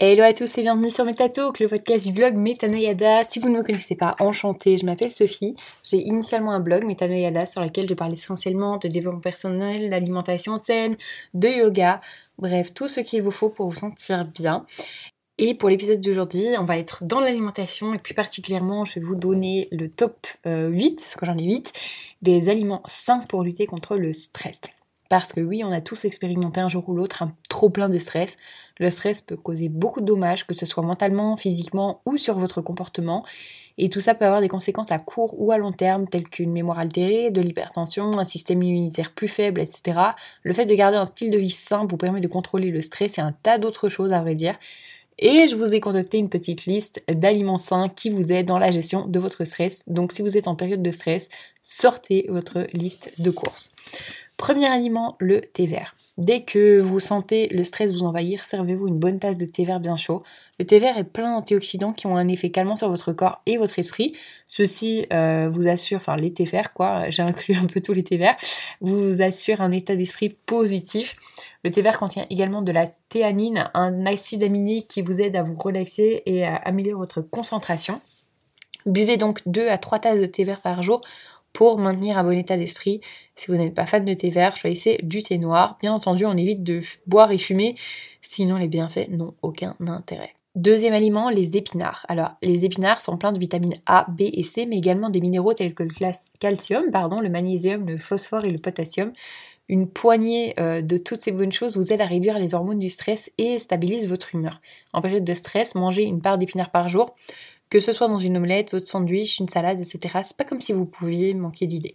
Hello à tous et bienvenue sur MetaTalk, le podcast du blog Metanoyada. Si vous ne me connaissez pas, enchantée, je m'appelle Sophie. J'ai initialement un blog Metanoyada sur lequel je parle essentiellement de développement personnel, d'alimentation saine, de yoga, bref, tout ce qu'il vous faut pour vous sentir bien. Et pour l'épisode d'aujourd'hui, on va être dans l'alimentation et plus particulièrement, je vais vous donner le top 8, euh, parce que j'en ai 8, des aliments sains pour lutter contre le stress. Parce que oui, on a tous expérimenté un jour ou l'autre un trop plein de stress. Le stress peut causer beaucoup de dommages, que ce soit mentalement, physiquement ou sur votre comportement. Et tout ça peut avoir des conséquences à court ou à long terme, telles qu'une mémoire altérée, de l'hypertension, un système immunitaire plus faible, etc. Le fait de garder un style de vie sain vous permet de contrôler le stress et un tas d'autres choses à vrai dire. Et je vous ai concocté une petite liste d'aliments sains qui vous aident dans la gestion de votre stress. Donc si vous êtes en période de stress, sortez votre liste de courses. Premier aliment, le thé vert. Dès que vous sentez le stress vous envahir, servez-vous une bonne tasse de thé vert bien chaud. Le thé vert est plein d'antioxydants qui ont un effet calmant sur votre corps et votre esprit. Ceci euh, vous assure, enfin les thés verts quoi, j'ai inclus un peu tous les thés verts, vous assure un état d'esprit positif. Le thé vert contient également de la théanine, un acide aminé qui vous aide à vous relaxer et à améliorer votre concentration. Buvez donc 2 à 3 tasses de thé vert par jour pour maintenir un bon état d'esprit. Si vous n'êtes pas fan de thé vert, choisissez du thé noir. Bien entendu, on évite de boire et fumer, sinon les bienfaits n'ont aucun intérêt. Deuxième aliment, les épinards. Alors, les épinards sont pleins de vitamines A, B et C, mais également des minéraux tels que le calcium, pardon, le magnésium, le phosphore et le potassium. Une poignée euh, de toutes ces bonnes choses vous aide à réduire les hormones du stress et stabilise votre humeur. En période de stress, mangez une part d'épinards par jour que ce soit dans une omelette, votre sandwich, une salade, etc. C'est pas comme si vous pouviez manquer d'idées.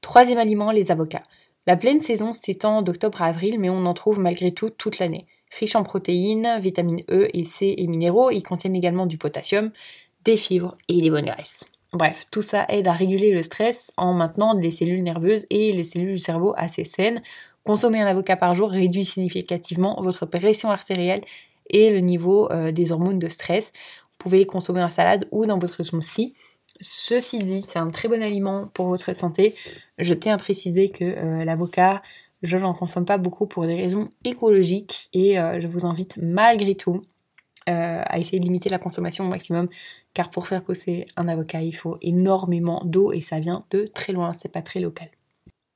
Troisième aliment, les avocats. La pleine saison s'étend d'octobre à avril, mais on en trouve malgré tout toute l'année. Riche en protéines, vitamines E et C et minéraux, ils contiennent également du potassium, des fibres et des bonnes graisses. Bref, tout ça aide à réguler le stress en maintenant les cellules nerveuses et les cellules du cerveau assez saines. Consommer un avocat par jour réduit significativement votre pression artérielle et le niveau euh, des hormones de stress pouvez les consommer en salade ou dans votre smoothie. Ceci dit, c'est un très bon aliment pour votre santé. Je tiens à préciser que euh, l'avocat, je n'en consomme pas beaucoup pour des raisons écologiques et euh, je vous invite malgré tout euh, à essayer de limiter la consommation au maximum car pour faire pousser un avocat, il faut énormément d'eau et ça vient de très loin, c'est pas très local.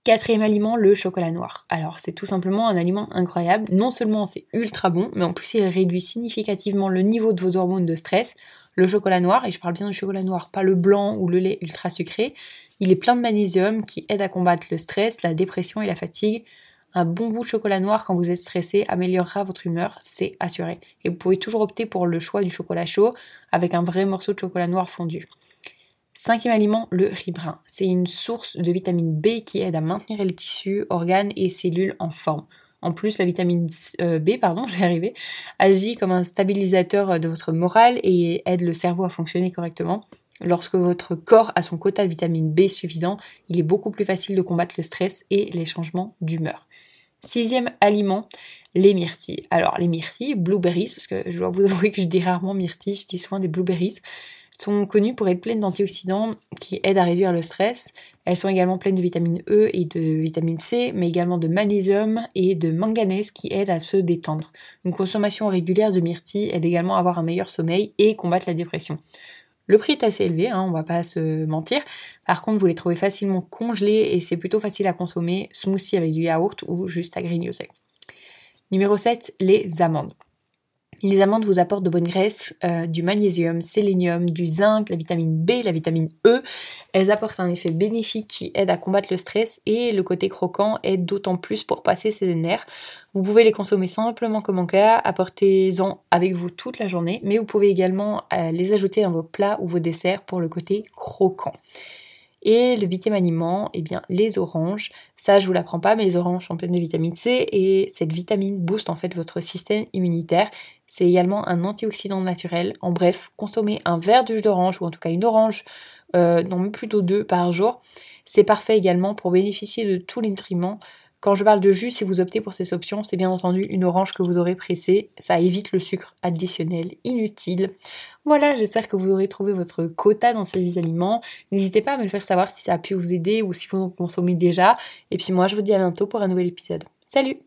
Quatrième aliment, le chocolat noir. Alors c'est tout simplement un aliment incroyable. Non seulement c'est ultra bon, mais en plus il réduit significativement le niveau de vos hormones de stress. Le chocolat noir, et je parle bien du chocolat noir, pas le blanc ou le lait ultra sucré, il est plein de magnésium qui aide à combattre le stress, la dépression et la fatigue. Un bon bout de chocolat noir quand vous êtes stressé améliorera votre humeur, c'est assuré. Et vous pouvez toujours opter pour le choix du chocolat chaud avec un vrai morceau de chocolat noir fondu. Cinquième aliment, le riz brun. C'est une source de vitamine B qui aide à maintenir les tissus, organes et cellules en forme. En plus, la vitamine euh, B, pardon, je vais agit comme un stabilisateur de votre morale et aide le cerveau à fonctionner correctement. Lorsque votre corps a son quota de vitamine B suffisant, il est beaucoup plus facile de combattre le stress et les changements d'humeur. Sixième aliment, les myrtilles. Alors les myrtilles, blueberries, parce que je dois vous avouer que je dis rarement myrtilles, je dis souvent des blueberries sont connues pour être pleines d'antioxydants qui aident à réduire le stress. Elles sont également pleines de vitamine E et de vitamine C, mais également de magnésium et de manganèse qui aident à se détendre. Une consommation régulière de myrtilles aide également à avoir un meilleur sommeil et combattre la dépression. Le prix est assez élevé, hein, on va pas se mentir. Par contre, vous les trouvez facilement congelés et c'est plutôt facile à consommer, smoothie avec du yaourt ou juste à grignoter. Numéro 7, les amandes. Les amandes vous apportent de bonnes graisses, euh, du magnésium, sélénium, du zinc, la vitamine B, la vitamine E. Elles apportent un effet bénéfique qui aide à combattre le stress et le côté croquant aide d'autant plus pour passer ses nerfs. Vous pouvez les consommer simplement comme en cas, apportez-en avec vous toute la journée, mais vous pouvez également euh, les ajouter dans vos plats ou vos desserts pour le côté croquant. Et le huitième aliment, eh bien les oranges. Ça, je vous l'apprends pas, mais les oranges sont pleines de vitamine C et cette vitamine booste en fait votre système immunitaire. C'est également un antioxydant naturel. En bref, consommer un verre de d'orange ou en tout cas une orange, euh, non plutôt deux par jour. C'est parfait également pour bénéficier de tous les nutriments quand je parle de jus, si vous optez pour ces options, c'est bien entendu une orange que vous aurez pressée. Ça évite le sucre additionnel inutile. Voilà, j'espère que vous aurez trouvé votre quota dans ces aliments. N'hésitez pas à me le faire savoir si ça a pu vous aider ou si vous en consommez déjà. Et puis moi, je vous dis à bientôt pour un nouvel épisode. Salut